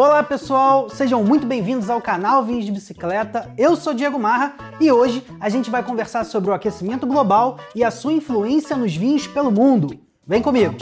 Olá pessoal, sejam muito bem-vindos ao canal Vinhos de Bicicleta. Eu sou Diego Marra e hoje a gente vai conversar sobre o aquecimento global e a sua influência nos vinhos pelo mundo. Vem comigo!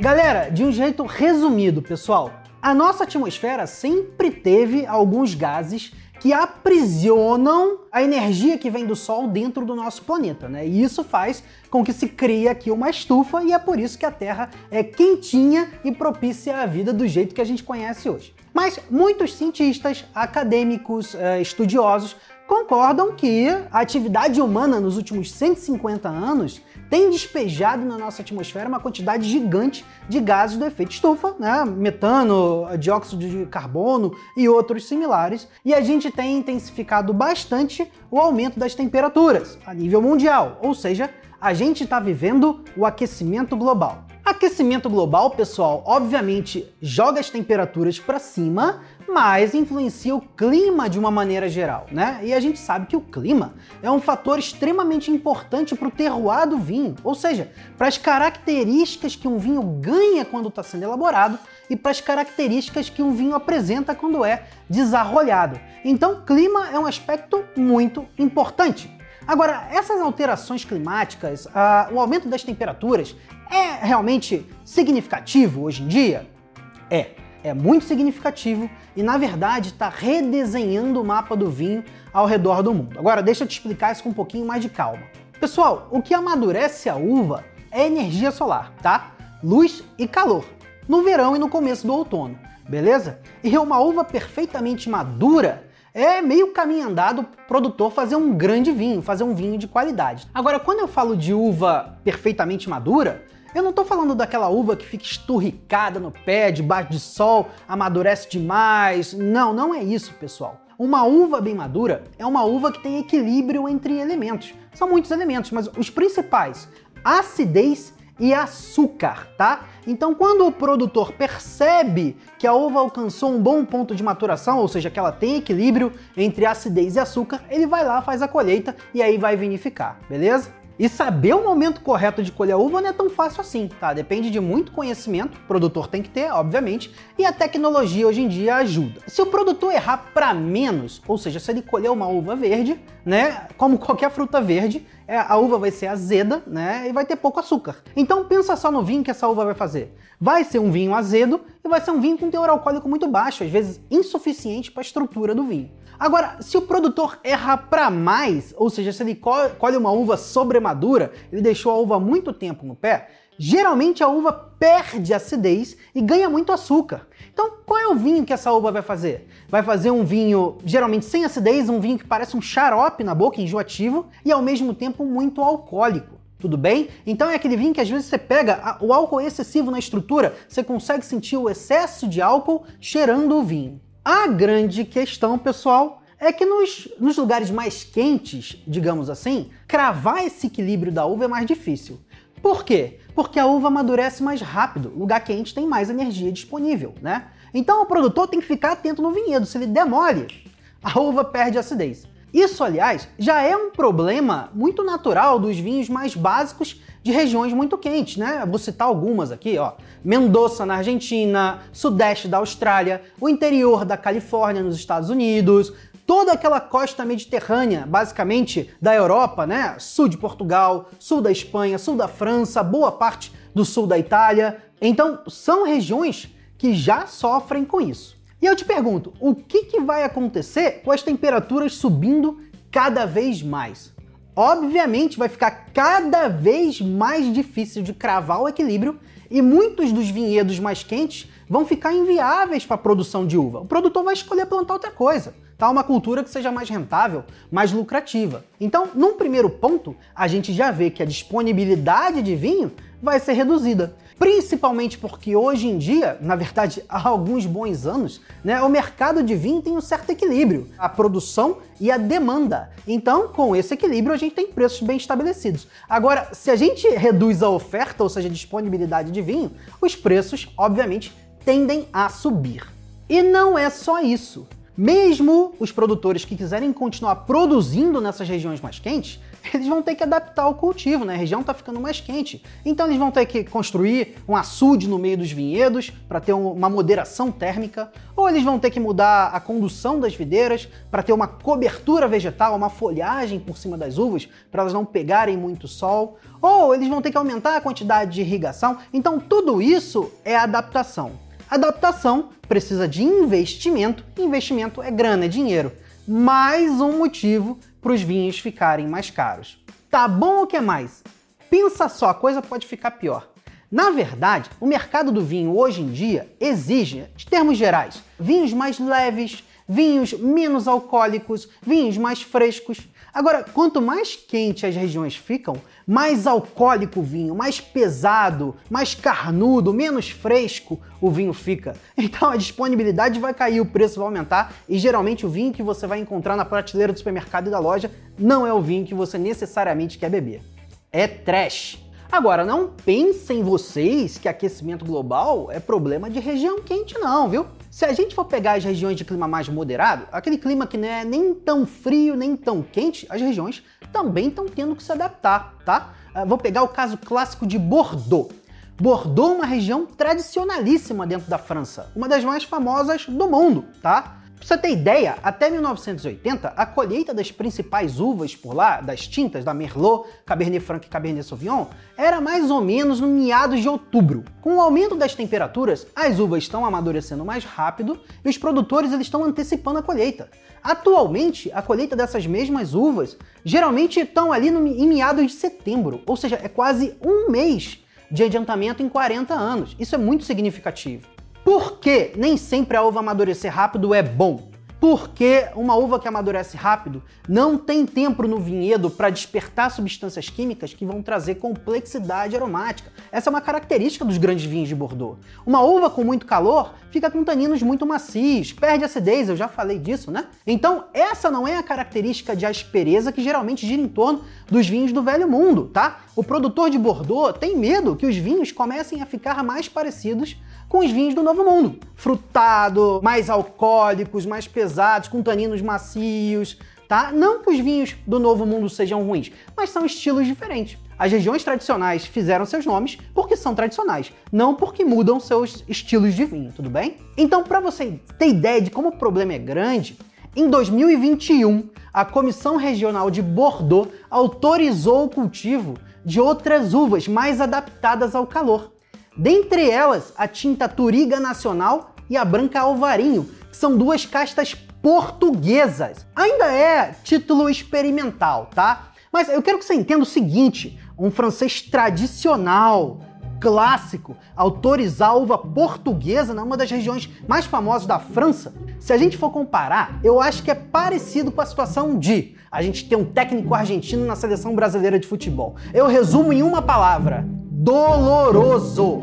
Galera, de um jeito resumido, pessoal, a nossa atmosfera sempre teve alguns gases que aprisionam a energia que vem do Sol dentro do nosso planeta, né? E isso faz com que se crie aqui uma estufa e é por isso que a Terra é quentinha e propícia à vida do jeito que a gente conhece hoje. Mas muitos cientistas, acadêmicos, eh, estudiosos concordam que a atividade humana nos últimos 150 anos tem despejado na nossa atmosfera uma quantidade gigante de gases do efeito estufa, né? metano, dióxido de carbono e outros similares, e a gente tem intensificado bastante o aumento das temperaturas a nível mundial, ou seja, a gente está vivendo o aquecimento global. Aquecimento global, pessoal, obviamente joga as temperaturas para cima, mas influencia o clima de uma maneira geral, né? E a gente sabe que o clima é um fator extremamente importante para o terroir do vinho, ou seja, para as características que um vinho ganha quando está sendo elaborado e para as características que um vinho apresenta quando é desarrolhado. Então, clima é um aspecto muito importante. Agora, essas alterações climáticas, uh, o aumento das temperaturas, é realmente significativo hoje em dia? É, é muito significativo e, na verdade, está redesenhando o mapa do vinho ao redor do mundo. Agora, deixa eu te explicar isso com um pouquinho mais de calma. Pessoal, o que amadurece a uva é energia solar, tá? Luz e calor, no verão e no começo do outono, beleza? E uma uva perfeitamente madura é meio caminho andado produtor fazer um grande vinho, fazer um vinho de qualidade. Agora, quando eu falo de uva perfeitamente madura, eu não estou falando daquela uva que fica esturricada no pé, debaixo de sol, amadurece demais. Não, não é isso, pessoal. Uma uva bem madura é uma uva que tem equilíbrio entre elementos. São muitos elementos, mas os principais: acidez e açúcar, tá? Então, quando o produtor percebe que a uva alcançou um bom ponto de maturação, ou seja, que ela tem equilíbrio entre acidez e açúcar, ele vai lá, faz a colheita e aí vai vinificar, beleza? E saber o momento correto de colher a uva não é tão fácil assim, tá? Depende de muito conhecimento, o produtor tem que ter, obviamente, e a tecnologia hoje em dia ajuda. Se o produtor errar para menos, ou seja, se ele colher uma uva verde, né, como qualquer fruta verde, a uva vai ser azeda, né, e vai ter pouco açúcar. Então pensa só no vinho que essa uva vai fazer. Vai ser um vinho azedo e vai ser um vinho com teor alcoólico muito baixo, às vezes insuficiente para a estrutura do vinho. Agora, se o produtor erra para mais, ou seja, se ele colhe uma uva sobremadura, ele deixou a uva muito tempo no pé, geralmente a uva perde acidez e ganha muito açúcar. Então, qual é o vinho que essa uva vai fazer? Vai fazer um vinho geralmente sem acidez, um vinho que parece um xarope na boca, enjoativo, e ao mesmo tempo muito alcoólico. Tudo bem? Então é aquele vinho que às vezes você pega o álcool excessivo na estrutura, você consegue sentir o excesso de álcool cheirando o vinho. A grande questão, pessoal, é que nos, nos, lugares mais quentes, digamos assim, cravar esse equilíbrio da uva é mais difícil. Por quê? Porque a uva amadurece mais rápido, lugar quente tem mais energia disponível, né? Então o produtor tem que ficar atento no vinhedo, se ele demole, a uva perde acidez. Isso, aliás, já é um problema muito natural dos vinhos mais básicos de regiões muito quentes, né? Vou citar algumas aqui, ó. Mendoza na Argentina, sudeste da Austrália, o interior da Califórnia nos Estados Unidos, toda aquela costa mediterrânea, basicamente da Europa, né? Sul de Portugal, sul da Espanha, sul da França, boa parte do sul da Itália. Então, são regiões que já sofrem com isso. E eu te pergunto, o que, que vai acontecer com as temperaturas subindo cada vez mais? Obviamente vai ficar cada vez mais difícil de cravar o equilíbrio e muitos dos vinhedos mais quentes vão ficar inviáveis para a produção de uva. O produtor vai escolher plantar outra coisa, tá? Uma cultura que seja mais rentável, mais lucrativa. Então, num primeiro ponto, a gente já vê que a disponibilidade de vinho vai ser reduzida. Principalmente porque hoje em dia, na verdade há alguns bons anos, né, o mercado de vinho tem um certo equilíbrio, a produção e a demanda. Então, com esse equilíbrio, a gente tem preços bem estabelecidos. Agora, se a gente reduz a oferta, ou seja, a disponibilidade de vinho, os preços, obviamente, tendem a subir. E não é só isso. Mesmo os produtores que quiserem continuar produzindo nessas regiões mais quentes, eles vão ter que adaptar o cultivo, né? A região está ficando mais quente. Então eles vão ter que construir um açude no meio dos vinhedos para ter uma moderação térmica, ou eles vão ter que mudar a condução das videiras para ter uma cobertura vegetal, uma folhagem por cima das uvas para elas não pegarem muito sol, ou eles vão ter que aumentar a quantidade de irrigação. Então tudo isso é adaptação. Adaptação precisa de investimento, investimento é grana, é dinheiro. Mais um motivo para os vinhos ficarem mais caros. Tá bom o que mais? Pensa só, a coisa pode ficar pior. Na verdade, o mercado do vinho hoje em dia exige, de termos gerais, vinhos mais leves, vinhos menos alcoólicos, vinhos mais frescos. Agora, quanto mais quente as regiões ficam, mais alcoólico o vinho, mais pesado, mais carnudo, menos fresco o vinho fica. Então a disponibilidade vai cair, o preço vai aumentar e geralmente o vinho que você vai encontrar na prateleira do supermercado e da loja não é o vinho que você necessariamente quer beber. É trash. Agora, não pensem vocês que aquecimento global é problema de região quente, não, viu? Se a gente for pegar as regiões de clima mais moderado, aquele clima que não é nem tão frio nem tão quente, as regiões também estão tendo que se adaptar, tá? Uh, vou pegar o caso clássico de Bordeaux. Bordeaux é uma região tradicionalíssima dentro da França, uma das mais famosas do mundo, tá? Pra você ter ideia, até 1980, a colheita das principais uvas por lá, das tintas da Merlot, Cabernet Franc e Cabernet Sauvignon, era mais ou menos no meados de outubro. Com o aumento das temperaturas, as uvas estão amadurecendo mais rápido e os produtores eles estão antecipando a colheita. Atualmente, a colheita dessas mesmas uvas geralmente estão ali no, em meados de setembro, ou seja, é quase um mês de adiantamento em 40 anos. Isso é muito significativo. Por que nem sempre a uva amadurecer rápido é bom? Porque uma uva que amadurece rápido não tem tempo no vinhedo para despertar substâncias químicas que vão trazer complexidade aromática. Essa é uma característica dos grandes vinhos de Bordeaux. Uma uva com muito calor fica com taninos muito macios, perde acidez, eu já falei disso, né? Então, essa não é a característica de aspereza que geralmente gira em torno dos vinhos do velho mundo, tá? O produtor de Bordeaux tem medo que os vinhos comecem a ficar mais parecidos com os vinhos do Novo Mundo. Frutado, mais alcoólicos, mais pesados, com taninos macios, tá? Não que os vinhos do Novo Mundo sejam ruins, mas são estilos diferentes. As regiões tradicionais fizeram seus nomes porque são tradicionais, não porque mudam seus estilos de vinho, tudo bem? Então, para você ter ideia de como o problema é grande, em 2021, a Comissão Regional de Bordeaux autorizou o cultivo de outras uvas mais adaptadas ao calor. Dentre elas, a tinta Turiga Nacional e a Branca Alvarinho, que são duas castas portuguesas. Ainda é título experimental, tá? Mas eu quero que você entenda o seguinte: um francês tradicional, clássico, autorizar a uva portuguesa numa das regiões mais famosas da França. Se a gente for comparar, eu acho que é parecido com a situação de a gente ter um técnico argentino na seleção brasileira de futebol. Eu resumo em uma palavra: doloroso.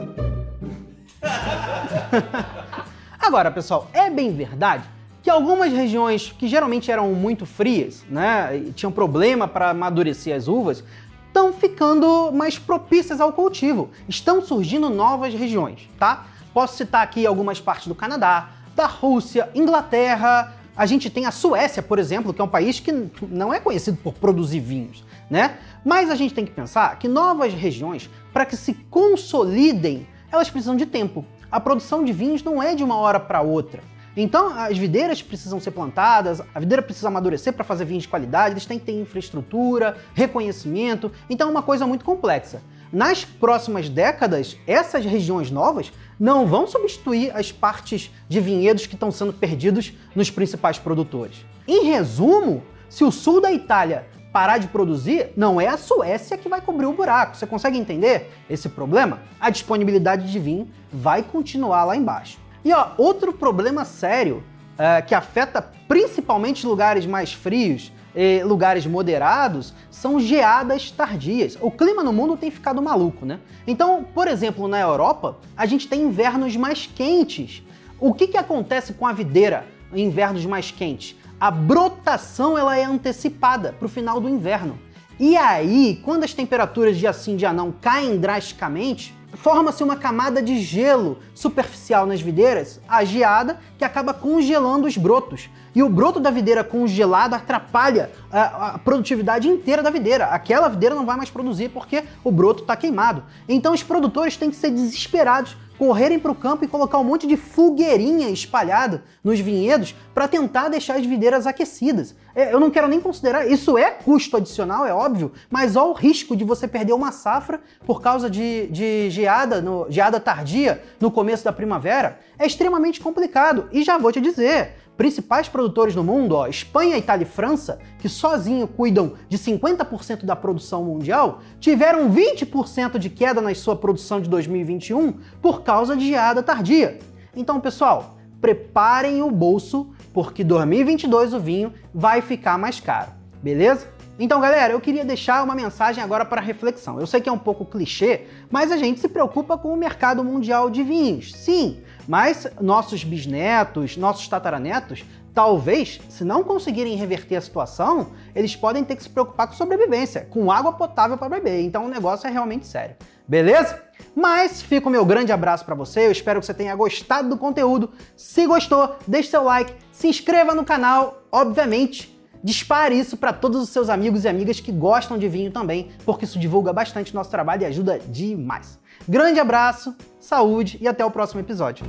Agora, pessoal, é bem verdade que algumas regiões que geralmente eram muito frias, né, e tinham problema para amadurecer as uvas, estão ficando mais propícias ao cultivo. Estão surgindo novas regiões, tá? Posso citar aqui algumas partes do Canadá, da Rússia, Inglaterra. A gente tem a Suécia, por exemplo, que é um país que não é conhecido por produzir vinhos, né? Mas a gente tem que pensar que novas regiões, para que se consolidem, elas precisam de tempo. A produção de vinhos não é de uma hora para outra. Então, as videiras precisam ser plantadas, a videira precisa amadurecer para fazer vinhos de qualidade, eles têm que ter infraestrutura, reconhecimento, então é uma coisa muito complexa. Nas próximas décadas, essas regiões novas não vão substituir as partes de vinhedos que estão sendo perdidos nos principais produtores. Em resumo, se o sul da Itália parar de produzir, não é a Suécia que vai cobrir o buraco. Você consegue entender esse problema? A disponibilidade de vinho vai continuar lá embaixo. E ó, outro problema sério é, que afeta principalmente lugares mais frios e lugares moderados são geadas tardias. O clima no mundo tem ficado maluco, né? Então, por exemplo, na Europa, a gente tem invernos mais quentes. O que, que acontece com a videira em invernos mais quentes? A brotação ela é antecipada para o final do inverno. E aí, quando as temperaturas de assim dia não caem drasticamente, forma-se uma camada de gelo superficial nas videiras, a geada, que acaba congelando os brotos. E o broto da videira congelado atrapalha a, a produtividade inteira da videira. Aquela videira não vai mais produzir porque o broto está queimado. Então os produtores têm que ser desesperados correrem para o campo e colocar um monte de fogueirinha espalhada nos vinhedos para tentar deixar as videiras aquecidas. É, eu não quero nem considerar, isso é custo adicional, é óbvio, mas olha o risco de você perder uma safra por causa de, de geada, no, geada tardia no começo da primavera. É extremamente complicado. E já vou te dizer, principais produtores no mundo, ó, Espanha, Itália e França, que sozinho cuidam de 50% da produção mundial, tiveram 20% de queda na sua produção de 2021 por causa de geada tardia. Então, pessoal, preparem o bolso, porque 2022 o vinho vai ficar mais caro, beleza? Então, galera, eu queria deixar uma mensagem agora para reflexão. Eu sei que é um pouco clichê, mas a gente se preocupa com o mercado mundial de vinhos. Sim, mas nossos bisnetos, nossos tataranetos, talvez, se não conseguirem reverter a situação, eles podem ter que se preocupar com sobrevivência, com água potável para beber. Então o negócio é realmente sério. Beleza? Mas fica o meu grande abraço para você. Eu espero que você tenha gostado do conteúdo. Se gostou, deixe seu like, se inscreva no canal, obviamente. Dispare isso para todos os seus amigos e amigas que gostam de vinho também, porque isso divulga bastante nosso trabalho e ajuda demais. Grande abraço, saúde e até o próximo episódio.